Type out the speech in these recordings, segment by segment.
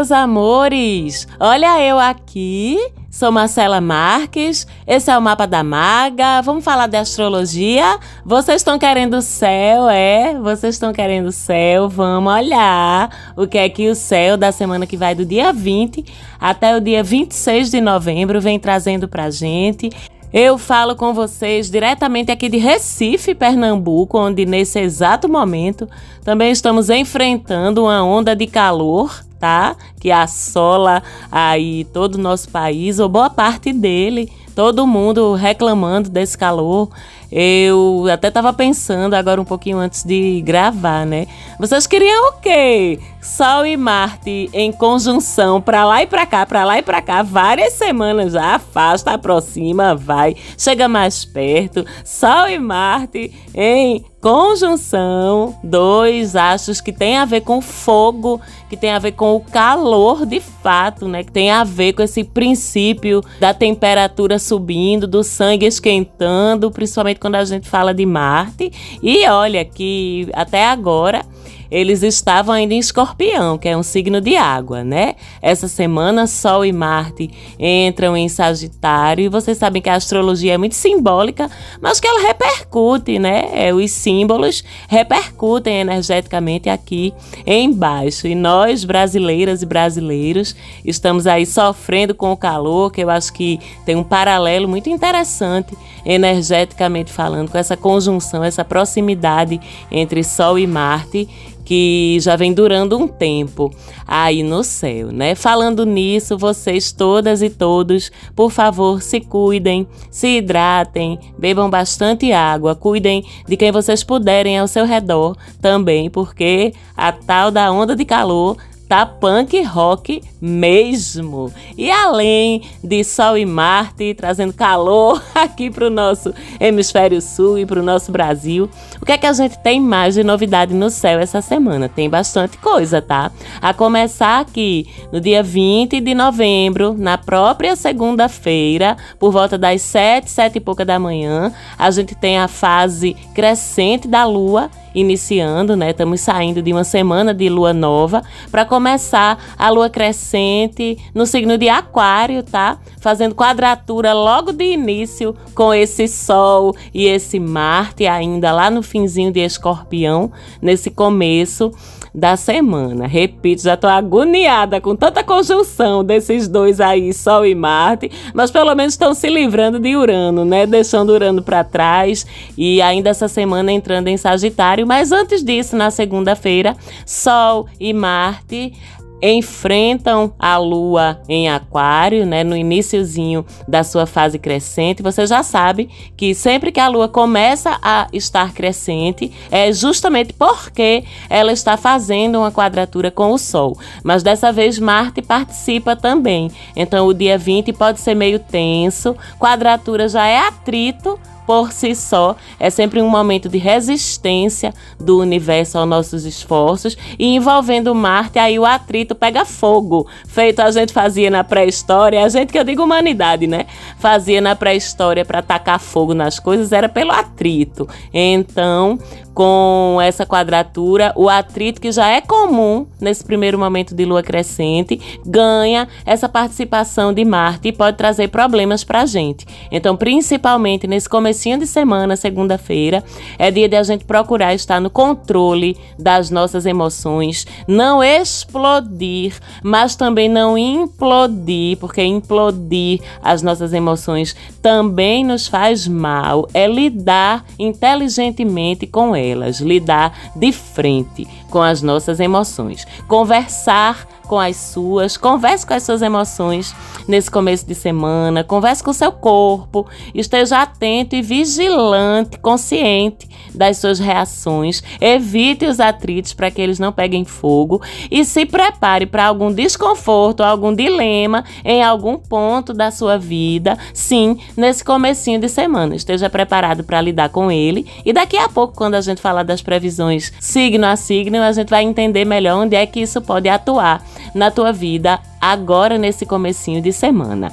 Meus amores! Olha eu aqui. Sou Marcela Marques. Esse é o mapa da maga. Vamos falar de astrologia? Vocês estão querendo o céu, é? Vocês estão querendo o céu? Vamos olhar o que é que o céu da semana que vai do dia 20 até o dia 26 de novembro vem trazendo pra gente. Eu falo com vocês diretamente aqui de Recife, Pernambuco, onde nesse exato momento também estamos enfrentando uma onda de calor, tá? Que assola aí todo o nosso país, ou boa parte dele, todo mundo reclamando desse calor. Eu até estava pensando agora um pouquinho antes de gravar, né? Vocês queriam o quê? Sol e Marte em conjunção para lá e para cá, para lá e para cá, várias semanas já, afasta, aproxima, vai, chega mais perto. Sol e Marte em conjunção, dois astros que tem a ver com fogo, que tem a ver com o calor de fato, né? Que tem a ver com esse princípio da temperatura subindo, do sangue esquentando, principalmente quando a gente fala de Marte. E olha que até agora eles estavam ainda em Escorpião, que é um signo de água, né? Essa semana, Sol e Marte entram em Sagitário, e vocês sabem que a astrologia é muito simbólica, mas que ela repercute, né? É, os símbolos repercutem energeticamente aqui embaixo. E nós, brasileiras e brasileiros, estamos aí sofrendo com o calor, que eu acho que tem um paralelo muito interessante, energeticamente falando, com essa conjunção, essa proximidade entre Sol e Marte que já vem durando um tempo aí no céu, né? Falando nisso, vocês todas e todos, por favor, se cuidem, se hidratem, bebam bastante água, cuidem de quem vocês puderem ao seu redor também, porque a tal da onda de calor tá punk rock mesmo. E além de Sol e Marte trazendo calor aqui para o nosso hemisfério sul e para o nosso Brasil, o que é que a gente tem mais de novidade no céu essa semana? Tem bastante coisa, tá? A começar aqui no dia 20 de novembro, na própria segunda-feira, por volta das 7, 7 e pouca da manhã, a gente tem a fase crescente da lua iniciando, né? Estamos saindo de uma semana de lua nova para começar a lua crescente no signo de Aquário, tá? Fazendo quadratura logo de início com esse Sol e esse Marte ainda lá no finzinho de Escorpião, nesse começo da semana. Repito, já tô agoniada com tanta conjunção desses dois aí, Sol e Marte, mas pelo menos estão se livrando de Urano, né? Deixando Urano para trás e ainda essa semana entrando em Sagitário. Mas antes disso, na segunda-feira, Sol e Marte enfrentam a lua em aquário, né, no iníciozinho da sua fase crescente. Você já sabe que sempre que a lua começa a estar crescente, é justamente porque ela está fazendo uma quadratura com o sol. Mas dessa vez Marte participa também. Então o dia 20 pode ser meio tenso, quadratura já é atrito, por si só é sempre um momento de resistência do universo aos nossos esforços e envolvendo Marte, aí o atrito pega fogo, feito a gente fazia na pré-história, a gente que eu digo humanidade, né? Fazia na pré-história para tacar fogo nas coisas era pelo atrito. Então, com essa quadratura, o atrito que já é comum nesse primeiro momento de lua crescente ganha essa participação de Marte e pode trazer problemas para a gente. Então, principalmente nesse comecinho de semana, segunda-feira, é dia de a gente procurar estar no controle das nossas emoções, não explodir, mas também não implodir, porque implodir as nossas emoções também nos faz mal. É lidar inteligentemente com elas, lidar de frente com as nossas emoções, conversar com as suas, converse com as suas emoções nesse começo de semana, converse com o seu corpo, esteja atento e vigilante, consciente das suas reações, evite os atritos para que eles não peguem fogo e se prepare para algum desconforto, algum dilema em algum ponto da sua vida, sim, nesse comecinho de semana. Esteja preparado para lidar com ele e daqui a pouco, quando a gente falar das previsões signo a signo, a gente vai entender melhor onde é que isso pode atuar na tua vida agora nesse comecinho de semana.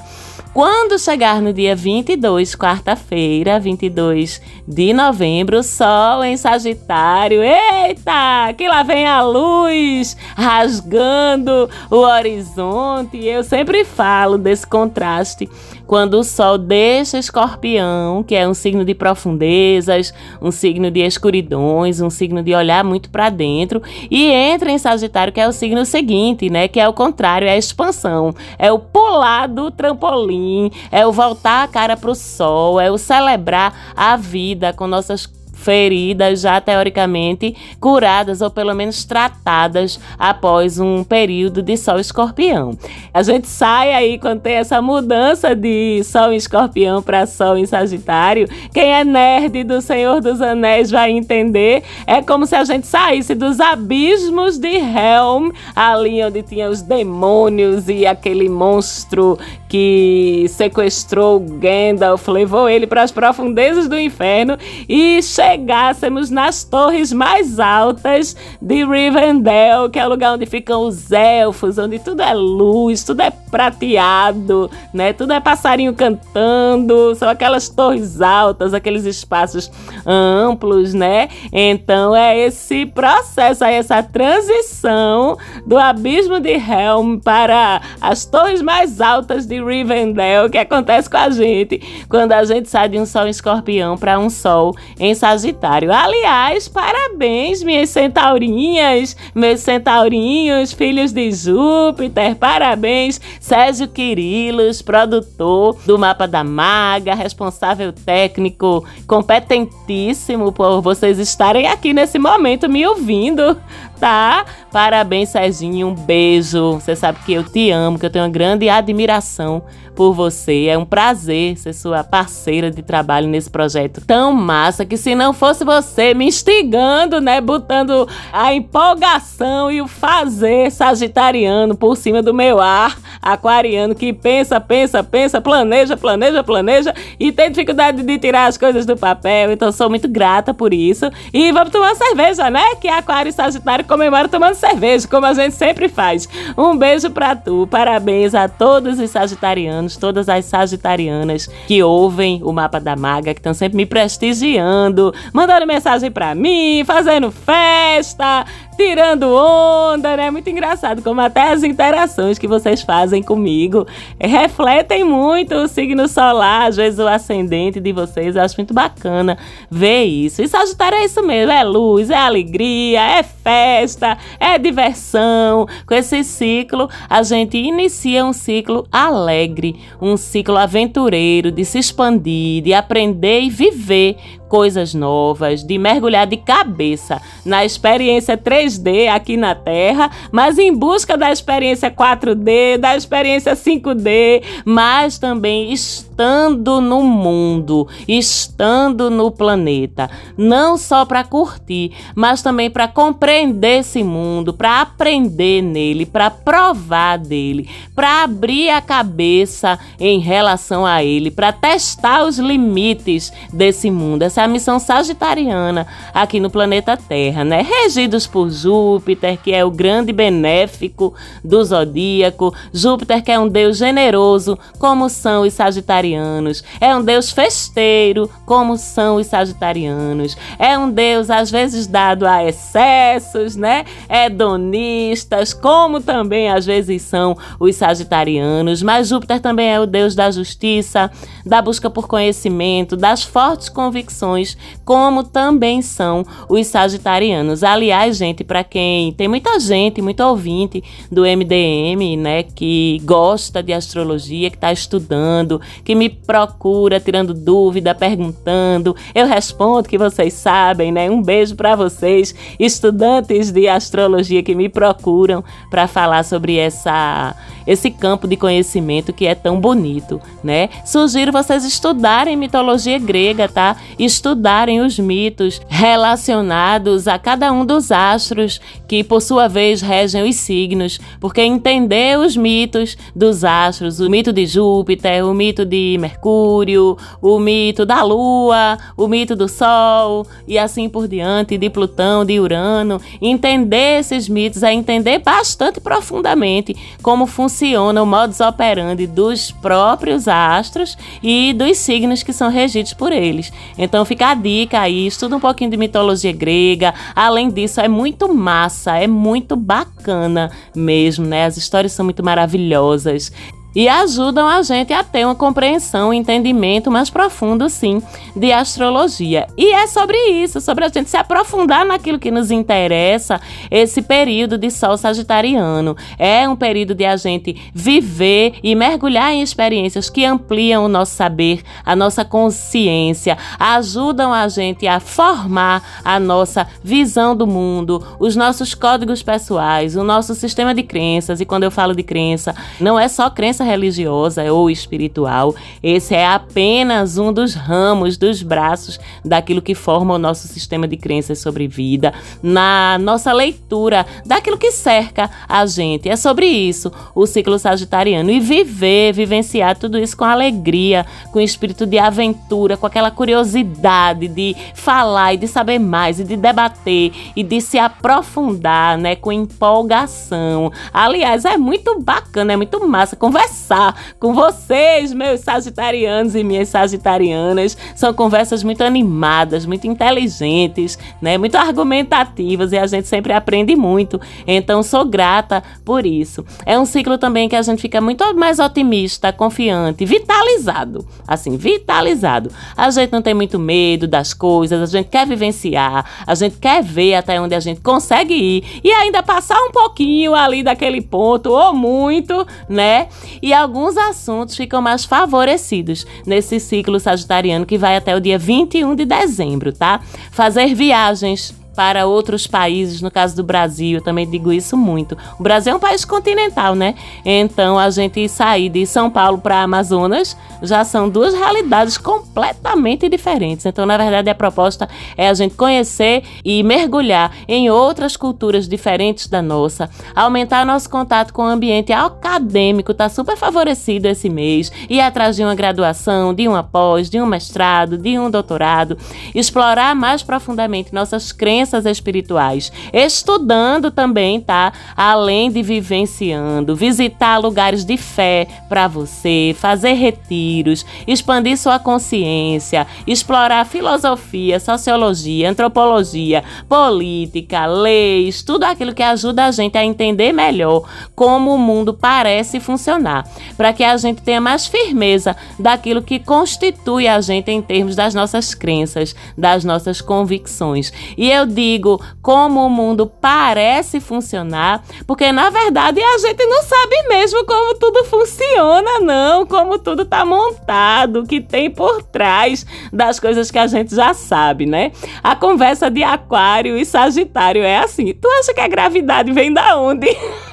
Quando chegar no dia 22, quarta-feira, 22 de novembro, Sol em Sagitário. Eita, que lá vem a luz rasgando o horizonte. Eu sempre falo desse contraste quando o Sol deixa Escorpião, que é um signo de profundezas, um signo de escuridões, um signo de olhar muito para dentro, e entra em Sagitário, que é o signo seguinte, né? Que é o contrário, é a expansão, é o pular do trampolim, é o voltar a cara para o Sol, é o celebrar a vida com nossas feridas já teoricamente curadas ou pelo menos tratadas após um período de Sol Escorpião. A gente sai aí quando tem essa mudança de Sol em Escorpião para Sol em Sagitário. Quem é nerd do Senhor dos Anéis vai entender. É como se a gente saísse dos abismos de Helm, ali onde tinha os demônios e aquele monstro que sequestrou Gandalf, levou ele para as profundezas do inferno e chegássemos nas torres mais altas de Rivendell, que é o lugar onde ficam os elfos, onde tudo é luz, tudo é prateado, né? Tudo é passarinho cantando, são aquelas torres altas, aqueles espaços amplos, né? Então é esse processo aí, essa transição do abismo de Helm para as torres mais altas de Rivendell que acontece com a gente quando a gente sai de um sol em escorpião para um sol em sagitário. Aliás, parabéns, minhas centaurinhas, meus centaurinhos, filhos de Júpiter, parabéns, Sérgio Quirilos, produtor do Mapa da Maga, responsável técnico, competentíssimo por vocês estarem aqui nesse momento me ouvindo tá? Parabéns, Serginho. Um beijo. Você sabe que eu te amo, que eu tenho uma grande admiração por você. É um prazer ser sua parceira de trabalho nesse projeto tão massa que se não fosse você me instigando, né, botando a empolgação e o fazer sagitariano por cima do meu ar aquariano que pensa, pensa, pensa, planeja, planeja, planeja e tem dificuldade de tirar as coisas do papel. Então sou muito grata por isso. E vamos tomar cerveja, né? Que Aquário e Sagitário comemoram tomando cerveja, como a gente sempre faz. Um beijo pra tu. Parabéns a todos os sagitarianos, todas as sagitarianas que ouvem o Mapa da Maga, que estão sempre me prestigiando, mandando mensagem pra mim, fazendo festa, tirando onda, né? Muito engraçado como até as interações que vocês fazem comigo refletem muito o signo solar, às vezes o ascendente de vocês. Eu acho muito bacana ver isso. E Sagitário é isso mesmo, é luz, é alegria, é festa, é diversão. Com esse ciclo, a gente inicia um ciclo alegre, um ciclo aventureiro de se expandir, de aprender e viver coisas novas, de mergulhar de cabeça na experiência 3D aqui na Terra, mas em busca da experiência 4D, da experiência 5D, mas também estando no mundo, estando no planeta, não só para curtir, mas também para compreender esse mundo, para aprender nele, para provar dele, para abrir a cabeça em relação a ele, para testar os limites desse mundo. Essa é a missão sagitariana aqui no planeta Terra, né? Regidos por Júpiter, que é o grande benéfico do zodíaco, Júpiter que é um deus generoso, como são os sagitarianos, é um deus festeiro, como são os sagitarianos, é um deus às vezes dado a excessos, né? Hedonistas, como também às vezes são os sagitarianos, mas Júpiter também é o deus da justiça, da busca por conhecimento, das fortes convicções, como também são os sagitarianos. Aliás, gente, para quem tem muita gente, muito ouvinte do MDM, né, que gosta de astrologia, que está estudando, que me procura tirando dúvida, perguntando, eu respondo que vocês sabem, né? Um beijo para vocês, estudantes de astrologia que me procuram para falar sobre essa esse campo de conhecimento que é tão bonito, né? Sugiro vocês estudarem mitologia grega, tá? Estudarem os mitos relacionados a cada um dos astros que, por sua vez, regem os signos, porque entender os mitos dos astros, o mito de Júpiter, o mito de Mercúrio, o mito da Lua, o mito do Sol e assim por diante, de Plutão, de Urano, entender esses mitos é entender bastante profundamente como funciona funciona o modus operandi dos próprios astros e dos signos que são regidos por eles. Então fica a dica aí, estuda um pouquinho de mitologia grega. Além disso, é muito massa, é muito bacana mesmo, né? As histórias são muito maravilhosas e ajudam a gente a ter uma compreensão, um entendimento mais profundo, sim, de astrologia. E é sobre isso, sobre a gente se aprofundar naquilo que nos interessa, esse período de Sol Sagitariano. É um período de a gente viver e mergulhar em experiências que ampliam o nosso saber, a nossa consciência, ajudam a gente a formar a nossa visão do mundo, os nossos códigos pessoais, o nosso sistema de crenças. E quando eu falo de crença, não é só crença religiosa ou espiritual. Esse é apenas um dos ramos, dos braços daquilo que forma o nosso sistema de crenças sobre vida, na nossa leitura daquilo que cerca a gente. É sobre isso o ciclo sagitariano e viver, vivenciar tudo isso com alegria, com espírito de aventura, com aquela curiosidade de falar e de saber mais e de debater e de se aprofundar, né, com empolgação. Aliás, é muito bacana, é muito massa conversar conversar com vocês, meus sagitarianos e minhas sagitarianas. São conversas muito animadas, muito inteligentes, né? Muito argumentativas e a gente sempre aprende muito. Então sou grata por isso. É um ciclo também que a gente fica muito mais otimista, confiante, vitalizado. Assim, vitalizado. A gente não tem muito medo das coisas, a gente quer vivenciar, a gente quer ver até onde a gente consegue ir e ainda passar um pouquinho ali daquele ponto ou muito, né? E alguns assuntos ficam mais favorecidos nesse ciclo sagitariano que vai até o dia 21 de dezembro, tá? Fazer viagens para outros países, no caso do Brasil, eu também digo isso muito. O Brasil é um país continental, né? Então a gente sair de São Paulo para Amazonas já são duas realidades completamente diferentes. Então, na verdade, a proposta é a gente conhecer e mergulhar em outras culturas diferentes da nossa, aumentar nosso contato com o ambiente acadêmico, tá super favorecido esse mês, ir atrás de uma graduação, de uma pós, de um mestrado, de um doutorado, explorar mais profundamente nossas crenças crenças espirituais, estudando também, tá? Além de vivenciando, visitar lugares de fé para você, fazer retiros, expandir sua consciência, explorar filosofia, sociologia, antropologia, política, leis, tudo aquilo que ajuda a gente a entender melhor como o mundo parece funcionar, para que a gente tenha mais firmeza daquilo que constitui a gente em termos das nossas crenças, das nossas convicções. E eu digo como o mundo parece funcionar, porque na verdade a gente não sabe mesmo como tudo funciona, não, como tudo tá montado, o que tem por trás das coisas que a gente já sabe, né? A conversa de Aquário e Sagitário é assim: tu acha que a gravidade vem da onde?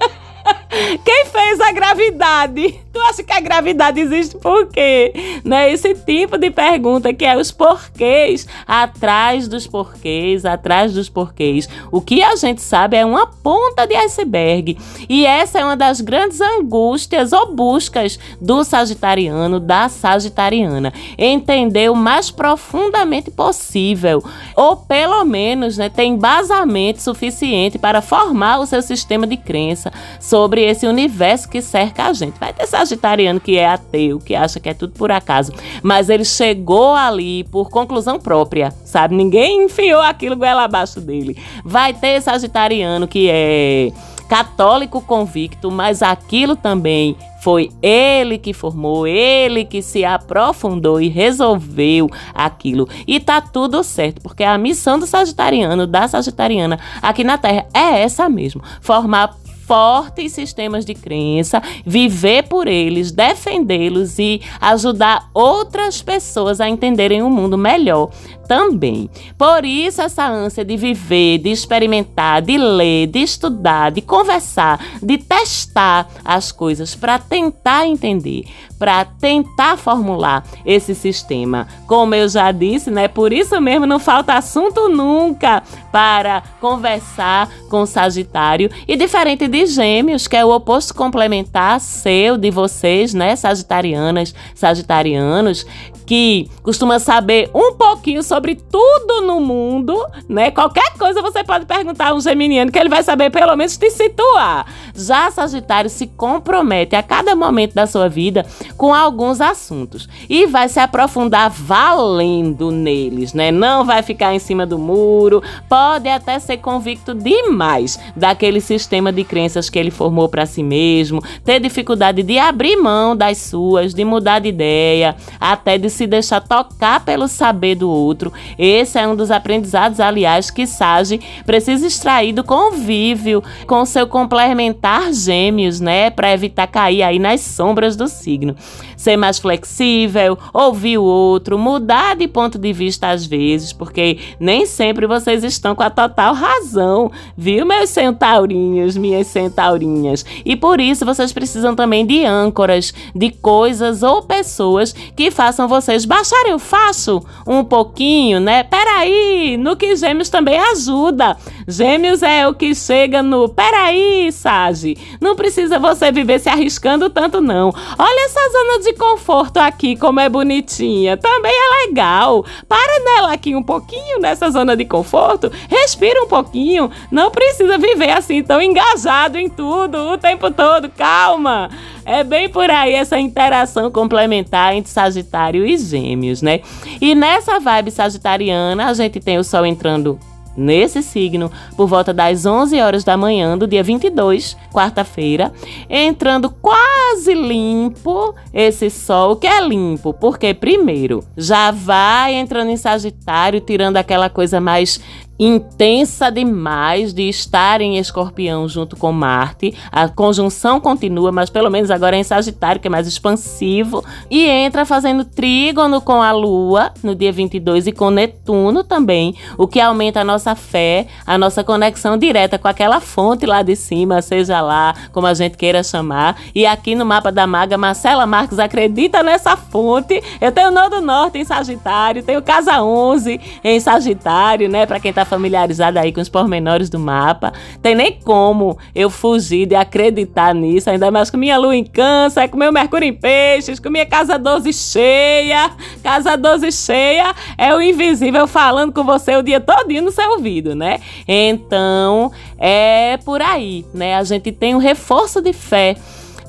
Quem fez a gravidade? Tu acha que a gravidade existe por quê? Né? Esse tipo de pergunta que é os porquês, atrás dos porquês, atrás dos porquês. O que a gente sabe é uma ponta de iceberg. E essa é uma das grandes angústias ou buscas do sagitariano, da sagitariana. Entender o mais profundamente possível. Ou pelo menos né, ter embasamento suficiente para formar o seu sistema de crença sobre esse universo que cerca a gente. Vai ter sagitariano que é ateu, que acha que é tudo por acaso, mas ele chegou ali por conclusão própria, sabe? Ninguém enfiou aquilo goela abaixo dele. Vai ter sagitariano que é católico convicto, mas aquilo também foi ele que formou, ele que se aprofundou e resolveu aquilo. E tá tudo certo, porque a missão do sagitariano, da sagitariana aqui na Terra é essa mesmo: formar fortes sistemas de crença, viver por eles, defendê-los e ajudar outras pessoas a entenderem o mundo melhor também. Por isso, essa ânsia de viver, de experimentar, de ler, de estudar, de conversar, de testar as coisas para tentar entender, para tentar formular esse sistema. Como eu já disse, né? Por isso mesmo não falta assunto nunca para conversar com Sagitário. E diferente de Gêmeos, que é o oposto complementar seu, de vocês, né? Sagitarianas, Sagitarianos que costuma saber um pouquinho sobre tudo no mundo, né? Qualquer coisa você pode perguntar a um geminiano que ele vai saber pelo menos te situar. Já Sagitário se compromete a cada momento da sua vida com alguns assuntos e vai se aprofundar valendo neles, né? Não vai ficar em cima do muro, pode até ser convicto demais daquele sistema de crenças que ele formou para si mesmo, ter dificuldade de abrir mão das suas, de mudar de ideia, até de se deixar tocar pelo saber do outro. Esse é um dos aprendizados, aliás, que Sage precisa extrair do convívio com seu complementar gêmeos, né, para evitar cair aí nas sombras do signo. Ser mais flexível, ouvir o outro, mudar de ponto de vista às vezes, porque nem sempre vocês estão com a total razão, viu, meus centaurinhos, minhas centaurinhas? E por isso vocês precisam também de âncoras, de coisas ou pessoas que façam vocês baixarem o faço um pouquinho, né? Peraí, no que Gêmeos também ajuda. Gêmeos é o que chega no peraí, Sage. Não precisa você viver se arriscando tanto, não. Olha essa zona de conforto aqui, como é bonitinha. Também é legal. Para nela aqui um pouquinho nessa zona de conforto. Respira um pouquinho. Não precisa viver assim tão engajado em tudo o tempo todo. Calma. É bem por aí essa interação complementar entre Sagitário e Gêmeos, né? E nessa vibe sagitariana, a gente tem o Sol entrando nesse signo por volta das 11 horas da manhã do dia 22, quarta-feira, entrando quase limpo esse sol que é limpo, porque primeiro já vai entrando em Sagitário, tirando aquela coisa mais intensa demais de estar em Escorpião junto com Marte. A conjunção continua, mas pelo menos agora é em Sagitário, que é mais expansivo. E entra fazendo trígono com a Lua no dia 22 e com Netuno também, o que aumenta a nossa fé, a nossa conexão direta com aquela fonte lá de cima, seja lá como a gente queira chamar. E aqui no mapa da maga, Marcela Marques acredita nessa fonte. Eu tenho o Nodo Norte em Sagitário, tenho Casa 11 em Sagitário, né? Para quem tá familiarizada aí com os pormenores do mapa. Tem nem como eu fugir de acreditar nisso, ainda mais com minha lua em câncer, com meu Mercúrio em peixes, com minha casa 12 cheia. Casa 12 cheia é o invisível falando com você o dia todinho no seu ouvido, né? Então, é por aí, né? A gente tem um reforço de fé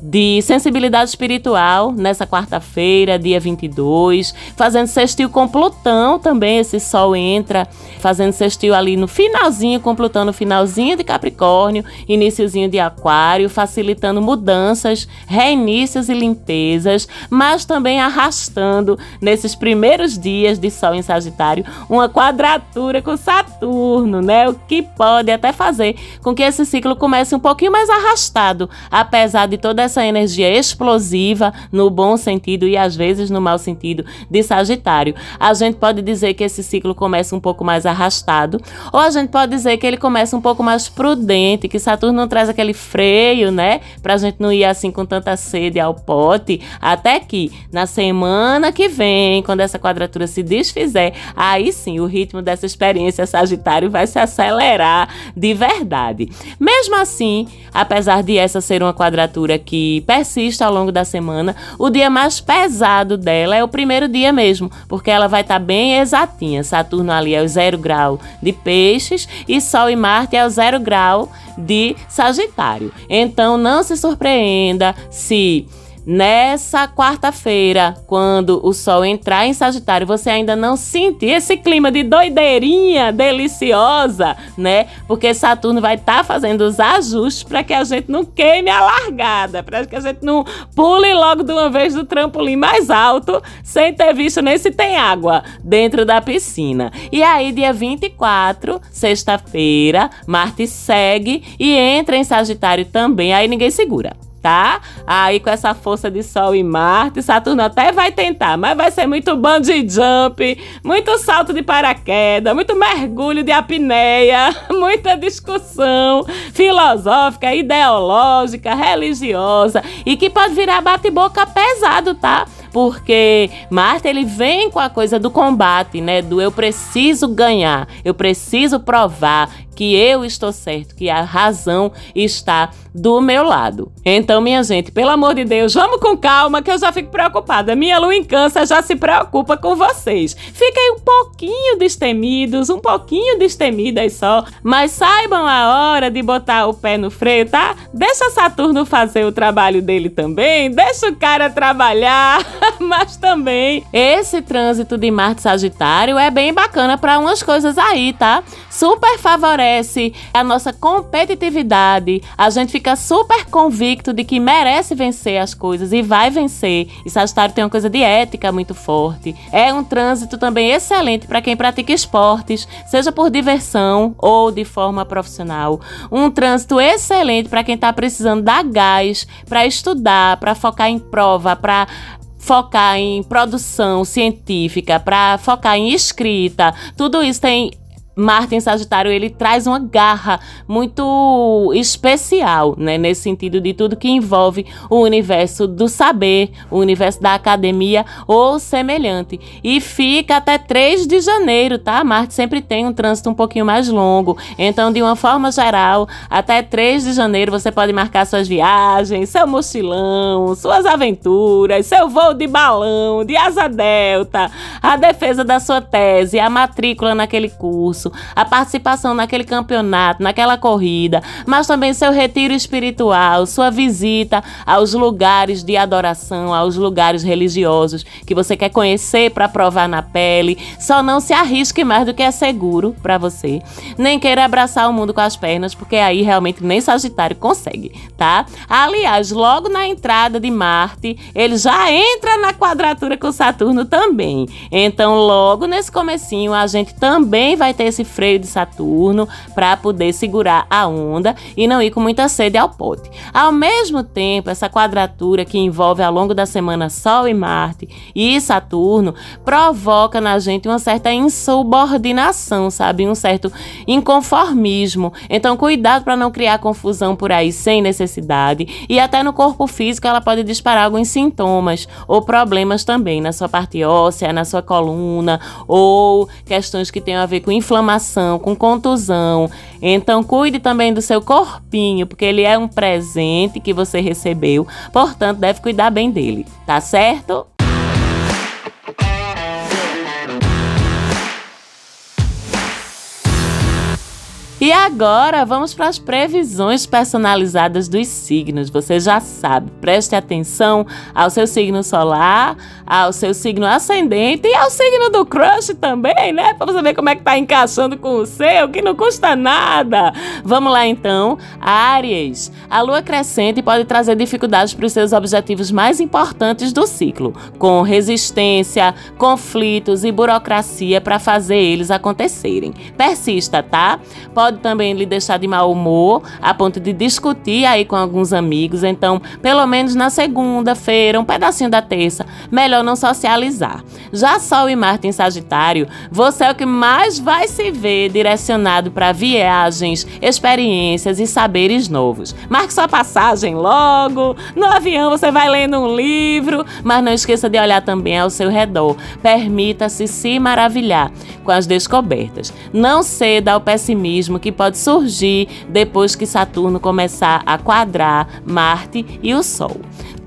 de sensibilidade espiritual nessa quarta-feira, dia 22, fazendo sextil com Plutão também. Esse sol entra fazendo sextil ali no finalzinho com Plutão, no finalzinho de Capricórnio, iníciozinho de Aquário, facilitando mudanças, reinícios e limpezas, mas também arrastando nesses primeiros dias de Sol em Sagitário uma quadratura com Saturno, né? O que pode até fazer com que esse ciclo comece um pouquinho mais arrastado, apesar de toda essa essa energia explosiva no bom sentido e às vezes no mau sentido de Sagitário. A gente pode dizer que esse ciclo começa um pouco mais arrastado, ou a gente pode dizer que ele começa um pouco mais prudente, que Saturno não traz aquele freio, né? Pra gente não ir assim com tanta sede ao pote, até que na semana que vem, quando essa quadratura se desfizer, aí sim o ritmo dessa experiência Sagitário vai se acelerar de verdade. Mesmo assim, apesar de essa ser uma quadratura que persiste ao longo da semana, o dia mais pesado dela é o primeiro dia mesmo, porque ela vai estar tá bem exatinha. Saturno ali é o zero grau de peixes e Sol e Marte é o zero grau de Sagitário. Então não se surpreenda se Nessa quarta-feira, quando o Sol entrar em Sagitário, você ainda não sentir esse clima de doideirinha deliciosa, né? Porque Saturno vai estar tá fazendo os ajustes para que a gente não queime a largada, para que a gente não pule logo de uma vez do trampolim mais alto, sem ter visto nem se tem água dentro da piscina. E aí, dia 24, sexta-feira, Marte segue e entra em Sagitário também, aí ninguém segura tá? Aí com essa força de Sol e Marte, Saturno até vai tentar, mas vai ser muito bungee jump, muito salto de paraquedas, muito mergulho de apneia, muita discussão filosófica, ideológica, religiosa e que pode virar bate-boca pesado, tá? porque Marte ele vem com a coisa do combate, né? Do eu preciso ganhar, eu preciso provar que eu estou certo, que a razão está do meu lado. Então, minha gente, pelo amor de Deus, vamos com calma que eu já fico preocupada. Minha lua em câncer já se preocupa com vocês. Fiquem um pouquinho destemidos, um pouquinho destemidas só, mas saibam a hora de botar o pé no freio, tá? Deixa Saturno fazer o trabalho dele também, deixa o cara trabalhar, mas também esse trânsito de Marte Sagitário é bem bacana para umas coisas aí, tá? Super favorece a nossa competitividade. A gente fica super convicto de que merece vencer as coisas e vai vencer. E Sagitário tem uma coisa de ética muito forte. É um trânsito também excelente para quem pratica esportes, seja por diversão ou de forma profissional. Um trânsito excelente para quem está precisando dar gás para estudar, para focar em prova, para focar em produção científica, para focar em escrita. Tudo isso tem Marte em Sagitário, ele traz uma garra muito especial, né? Nesse sentido de tudo que envolve o universo do saber, o universo da academia ou semelhante. E fica até 3 de janeiro, tá? Marte sempre tem um trânsito um pouquinho mais longo. Então, de uma forma geral, até 3 de janeiro você pode marcar suas viagens, seu mochilão, suas aventuras, seu voo de balão, de asa delta, a defesa da sua tese, a matrícula naquele curso a participação naquele campeonato, naquela corrida, mas também seu retiro espiritual, sua visita aos lugares de adoração, aos lugares religiosos que você quer conhecer para provar na pele. Só não se arrisque mais do que é seguro para você. Nem queira abraçar o mundo com as pernas, porque aí realmente nem Sagitário consegue, tá? Aliás, logo na entrada de Marte, ele já entra na quadratura com Saturno também. Então, logo nesse comecinho, a gente também vai ter esse freio de Saturno para poder segurar a onda e não ir com muita sede ao pote. Ao mesmo tempo, essa quadratura que envolve ao longo da semana Sol e Marte e Saturno provoca na gente uma certa insubordinação, sabe? Um certo inconformismo. Então, cuidado para não criar confusão por aí sem necessidade e até no corpo físico ela pode disparar alguns sintomas ou problemas também na sua parte óssea, na sua coluna ou questões que tenham a ver com inflamação inflamação, com contusão. Então cuide também do seu corpinho, porque ele é um presente que você recebeu, portanto deve cuidar bem dele, tá certo? E agora vamos para as previsões personalizadas dos signos. Você já sabe, preste atenção ao seu signo solar, ao seu signo ascendente e ao signo do crush também, né? Para você ver como é que tá encaixando com o seu, que não custa nada. Vamos lá então. Áries. A lua crescente pode trazer dificuldades para os seus objetivos mais importantes do ciclo, com resistência, conflitos e burocracia para fazer eles acontecerem. Persista, tá? Pode também lhe deixar de mau humor, a ponto de discutir aí com alguns amigos. Então, pelo menos na segunda-feira, um pedacinho da terça, melhor não socializar. Já Sol e Marte em Sagitário, você é o que mais vai se ver direcionado para viagens, experiências e saberes novos. Marque sua passagem logo. No avião você vai lendo um livro, mas não esqueça de olhar também ao seu redor. Permita-se se maravilhar com as descobertas. Não ceda ao pessimismo que pode surgir depois que Saturno começar a quadrar Marte e o Sol.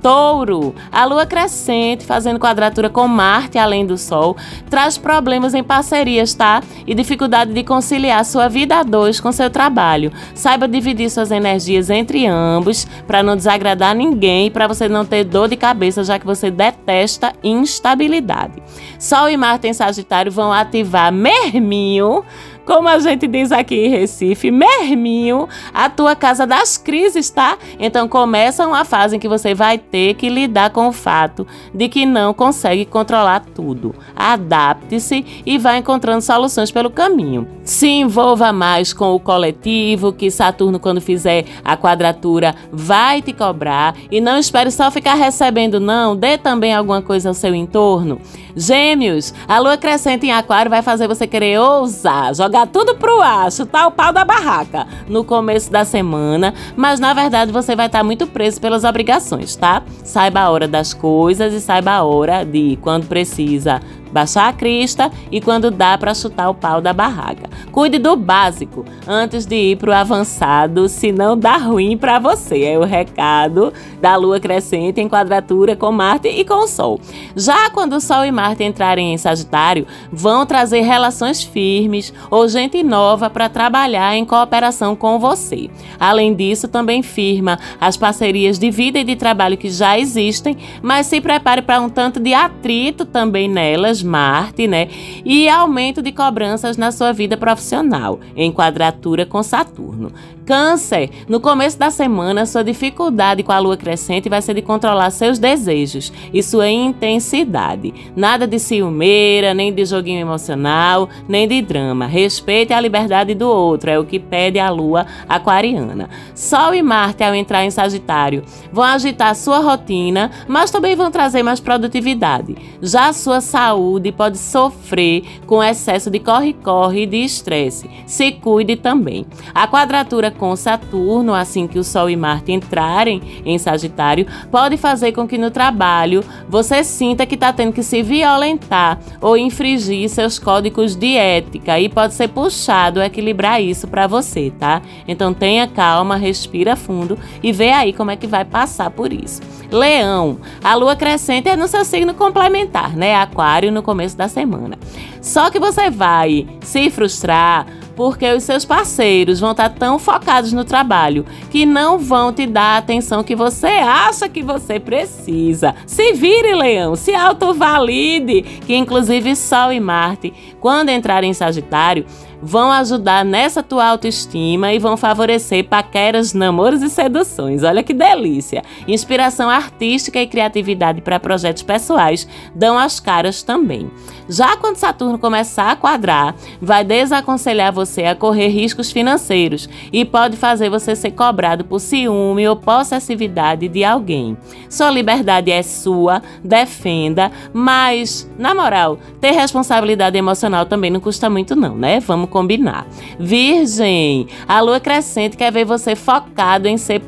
Touro, a lua crescente fazendo quadratura com Marte além do Sol, traz problemas em parcerias, tá? E dificuldade de conciliar sua vida a dois com seu trabalho. Saiba dividir suas energias entre ambos para não desagradar ninguém e para você não ter dor de cabeça, já que você detesta instabilidade. Sol e Marte em Sagitário vão ativar Merminho como a gente diz aqui em Recife, merminho, a tua casa das crises, tá? Então começa uma fase em que você vai ter que lidar com o fato de que não consegue controlar tudo. Adapte-se e vá encontrando soluções pelo caminho. Se envolva mais com o coletivo, que Saturno, quando fizer a quadratura, vai te cobrar. E não espere só ficar recebendo, não. Dê também alguma coisa ao seu entorno. Gêmeos, a lua crescente em Aquário vai fazer você querer ousar, jogar jogar tudo pro ar, chutar o pau da barraca no começo da semana, mas na verdade você vai estar muito preso pelas obrigações, tá? Saiba a hora das coisas e saiba a hora de, quando precisa, baixar a crista e quando dá para chutar o pau da barraca. Cuide do básico antes de ir para o avançado, senão dá ruim para você. É o recado da lua crescente em quadratura com Marte e com o Sol. Já quando o Sol e Marte entrarem em Sagitário, vão trazer relações firmes ou gente nova para trabalhar em cooperação com você. Além disso, também firma as parcerias de vida e de trabalho que já existem, mas se prepare para um tanto de atrito também nelas, Marte, né? E aumento de cobranças na sua vida profissional, em quadratura com Saturno. Câncer, no começo da semana, sua dificuldade com a lua crescente vai ser de controlar seus desejos e sua intensidade. Nada de ciumeira, nem de joguinho emocional, nem de drama. Respeite a liberdade do outro, é o que pede a lua aquariana. Sol e Marte, ao entrar em Sagitário, vão agitar sua rotina, mas também vão trazer mais produtividade. Já sua saúde pode sofrer com excesso de corre-corre e de estresse. Se cuide também. A quadratura com Saturno, assim que o Sol e Marte entrarem em Sagitário, pode fazer com que no trabalho você sinta que está tendo que se violentar ou infringir seus códigos de ética e pode ser puxado equilibrar isso para você, tá? Então tenha calma, respira fundo e vê aí como é que vai passar por isso. Leão, a lua crescente é no seu signo complementar, né? Aquário no começo da semana. Só que você vai se frustrar porque os seus parceiros vão estar tão focados no trabalho que não vão te dar a atenção que você acha que você precisa. Se vire, leão, se autovalide, que inclusive Sol e Marte, quando entrarem em Sagitário, vão ajudar nessa tua autoestima e vão favorecer paqueras, namoros e seduções. Olha que delícia! Inspiração artística e criatividade para projetos pessoais dão as caras também. Já quando Saturno começar a quadrar, vai desaconselhar você a correr riscos financeiros e pode fazer você ser cobrado por ciúme ou possessividade de alguém. Sua liberdade é sua, defenda, mas, na moral, ter responsabilidade emocional também não custa muito não, né? Vamos combinar. Virgem, a lua crescente quer ver você focado em ser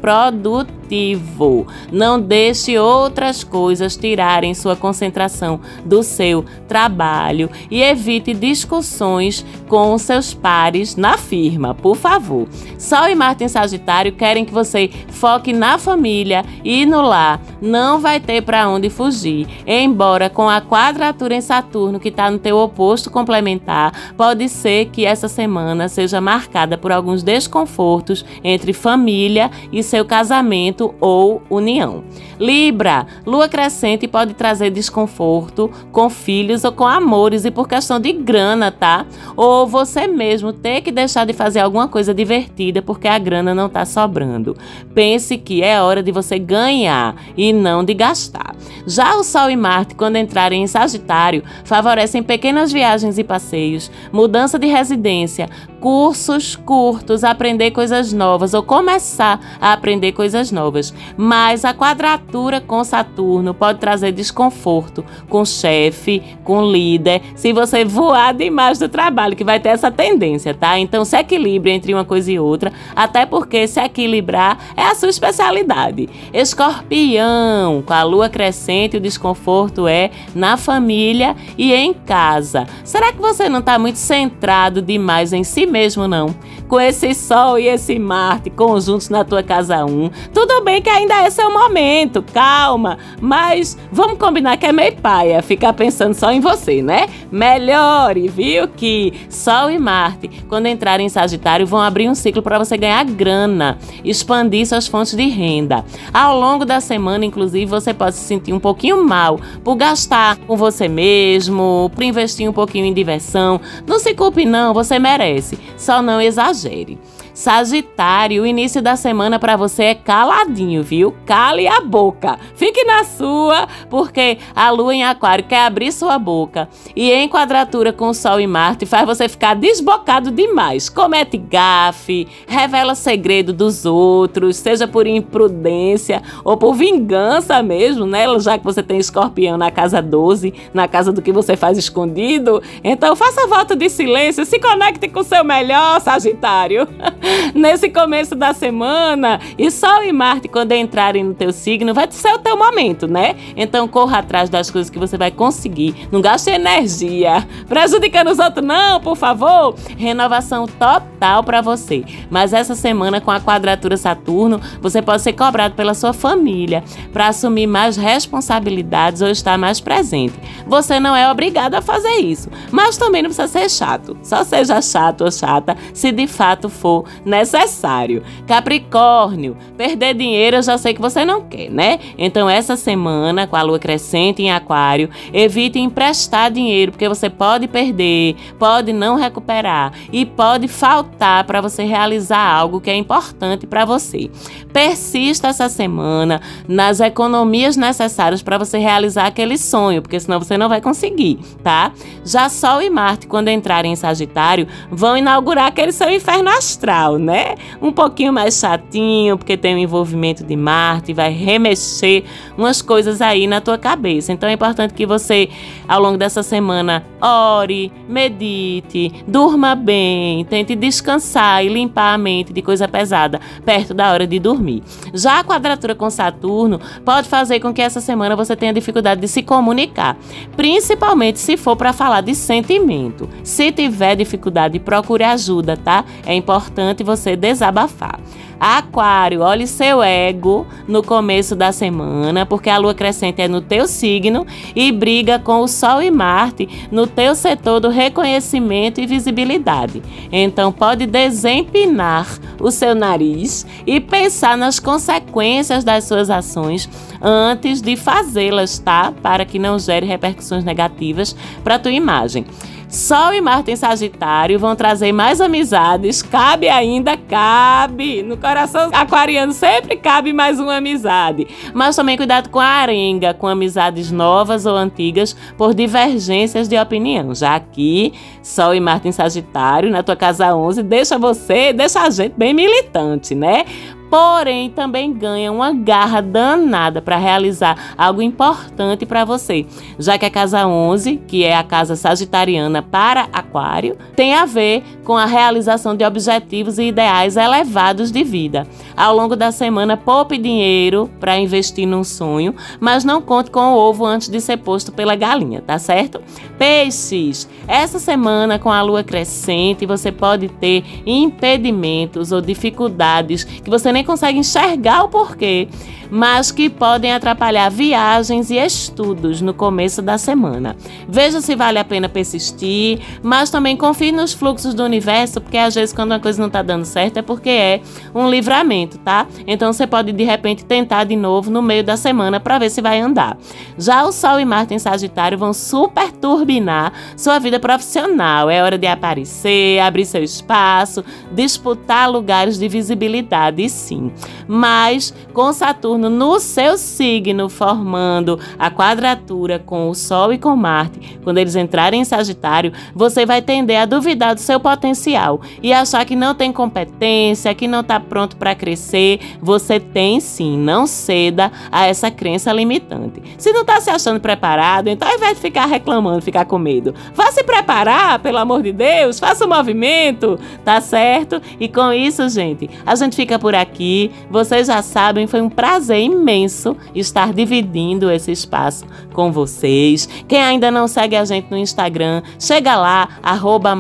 produtivo. Não deixe outras coisas tirarem sua concentração do seu trabalho e evite discussões com seus pares na firma, por favor. Sol e Marte em Sagitário querem que você foque na família e no lar. Não vai ter para onde fugir. Embora com a quadratura em Saturno que está no teu oposto complementar, pode ser que essa semana seja marcada por alguns desconfortos entre família e seu casamento ou união. Libra, lua crescente pode trazer desconforto com filhos ou com amores e por questão de grana, tá? Ou você mesmo ter que deixar de fazer alguma coisa divertida porque a grana não tá sobrando. Pense que é hora de você ganhar e não de gastar. Já o Sol e Marte, quando entrarem em Sagitário, favorecem pequenas viagens e passeios, mudança de residência, cursos curtos, aprender coisas novas ou começar a aprender coisas novas. Mas a quadratura com Saturno pode trazer desconforto com chefe, com líder, se você voar demais do trabalho, que vai ter essa tendência, tá? Então se equilibre entre uma coisa e outra, até porque se equilibrar é a sua especialidade. Escorpião, com a lua crescente, o desconforto é na família e em casa. Será que você não está muito centrado demais em si mesmo, não. Com esse Sol e esse Marte conjuntos na tua casa 1, tudo bem que ainda é seu momento, calma, mas vamos combinar que é meio paia ficar pensando só em você, né? Melhore, viu? Que Sol e Marte, quando entrarem em Sagitário, vão abrir um ciclo para você ganhar grana, expandir suas fontes de renda. Ao longo da semana, inclusive, você pode se sentir um pouquinho mal por gastar com você mesmo, por investir um pouquinho em diversão. Não se culpe, não, você merece só não exagere. Sagitário, o início da semana para você é caladinho, viu? Cale a boca. Fique na sua, porque a lua em Aquário quer abrir sua boca. E em quadratura com o Sol e Marte faz você ficar desbocado demais. Comete gafe, revela segredo dos outros, seja por imprudência ou por vingança mesmo, né? Já que você tem escorpião na casa 12, na casa do que você faz escondido. Então faça voto de silêncio, se conecte com o seu melhor, Sagitário. nesse começo da semana. E Sol e Marte, quando entrarem no teu signo, vai ser o teu momento, né? Então corra atrás das coisas que você vai conseguir. Não gaste energia prejudicando os outros, não, por favor. Renovação total para você. Mas essa semana, com a quadratura Saturno, você pode ser cobrado pela sua família para assumir mais responsabilidades ou estar mais presente. Você não é obrigado a fazer isso, mas também não precisa ser chato. Só seja chato ou chata se de fato for necessário. Capricórnio, perder dinheiro eu já sei que você não quer, né? Então essa semana, com a lua crescente em Aquário, evite emprestar dinheiro, porque você pode perder, pode não recuperar e pode faltar para você realizar algo que é importante para você. Persista essa semana nas economias necessárias para você realizar aquele sonho, porque senão você não vai conseguir, tá? Já Sol e Marte, quando entrarem em Sagitário, vão inaugurar aquele seu inferno astral, né? Um pouquinho mais chatinho, porque tem o envolvimento de Marte, vai remexer umas coisas aí na tua cabeça. Então é importante que você, ao longo dessa semana, ore, medite, durma bem, tente descansar e limpar a mente de coisa pesada perto da hora de dormir. Já a quadratura com Saturno pode fazer com que essa semana você tenha dificuldade de se comunicar, principalmente se for para falar de sentimento. Se tiver dificuldade, procure ajuda, tá? É importante você desabafar. Aquário, olhe seu ego no começo da semana, porque a lua crescente é no teu signo e briga com o Sol e Marte no teu setor do reconhecimento e visibilidade. Então pode desempinar o seu nariz e pensar nas consequências das suas ações antes de fazê-las, tá? Para que não gere repercussões negativas para tua imagem. Sol e Marte em Sagitário vão trazer mais amizades. Cabe ainda, cabe. No coração aquariano sempre cabe mais uma amizade. Mas também cuidado com a arenga, com amizades novas ou antigas por divergências de opinião. Já aqui, Sol e Marte em Sagitário, na tua casa 11, deixa você, deixa a gente bem militante, né? Porém também ganha uma garra danada para realizar algo importante para você, já que a casa 11, que é a casa sagitariana para Aquário, tem a ver com a realização de objetivos e ideais elevados de vida. Ao longo da semana, poupe dinheiro para investir num sonho, mas não conte com o ovo antes de ser posto pela galinha, tá certo? Peixes, essa semana com a lua crescente, você pode ter impedimentos ou dificuldades que você nem nem consegue enxergar o porquê, mas que podem atrapalhar viagens e estudos no começo da semana. Veja se vale a pena persistir, mas também confie nos fluxos do universo, porque às vezes quando uma coisa não está dando certo é porque é um livramento, tá? Então você pode de repente tentar de novo no meio da semana para ver se vai andar. Já o Sol e Marte em Sagitário vão super turbinar sua vida profissional. É hora de aparecer, abrir seu espaço, disputar lugares de visibilidade. Sim. Mas com Saturno no seu signo formando a quadratura com o Sol e com Marte, quando eles entrarem em Sagitário, você vai tender a duvidar do seu potencial e achar que não tem competência, que não está pronto para crescer. Você tem sim, não ceda a essa crença limitante. Se não está se achando preparado, então ao invés de ficar reclamando, ficar com medo, vá se preparar, pelo amor de Deus, faça o um movimento, tá certo? E com isso, gente, a gente fica por aqui. Vocês já sabem, foi um prazer imenso estar dividindo esse espaço com vocês. Quem ainda não segue a gente no Instagram, chega lá, arroba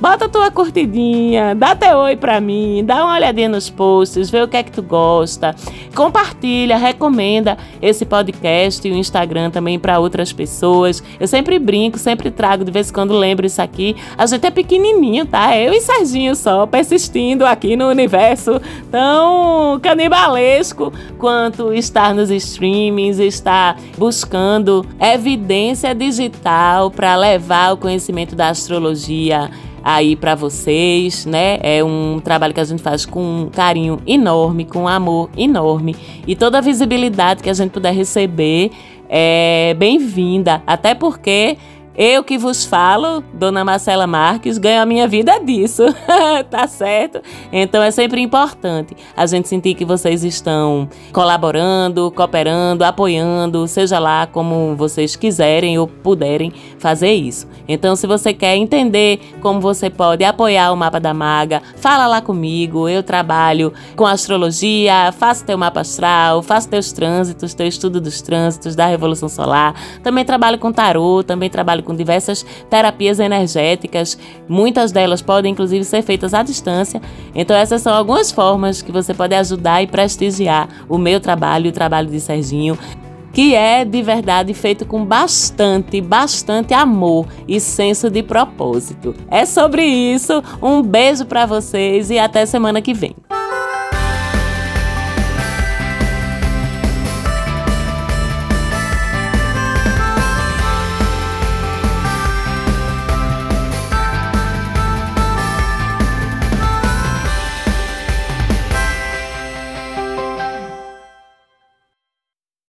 bota tua curtidinha, dá teu oi pra mim, dá uma olhadinha nos posts, vê o que é que tu gosta, compartilha, recomenda esse podcast e o Instagram também para outras pessoas. Eu sempre brinco, sempre trago, de vez em quando lembro isso aqui. A gente é pequenininho, tá? Eu e Serginho só, persistindo aqui no universo tão canibalesco quanto estar nos streamings, estar buscando evidência digital para levar o conhecimento da astrologia aí para vocês, né? É um trabalho que a gente faz com um carinho enorme, com um amor enorme e toda a visibilidade que a gente puder receber é bem-vinda, até porque Eu que vos falo, Dona Marcela Marques, ganho a minha vida disso, tá certo? Então é sempre importante a gente sentir que vocês estão colaborando, cooperando, apoiando, seja lá como vocês quiserem ou puderem fazer isso. Então, se você quer entender como você pode apoiar o Mapa da Maga, fala lá comigo. Eu trabalho com astrologia, faço teu mapa astral, faço teus trânsitos, teu estudo dos trânsitos da Revolução Solar. Também trabalho com tarô, também trabalho com diversas terapias energéticas. Muitas delas podem, inclusive, ser feitas à distância. Então, essas são algumas formas que você pode ajudar e prestigiar o meu trabalho e o trabalho de Serginho que é de verdade feito com bastante, bastante amor e senso de propósito. É sobre isso. Um beijo para vocês e até semana que vem.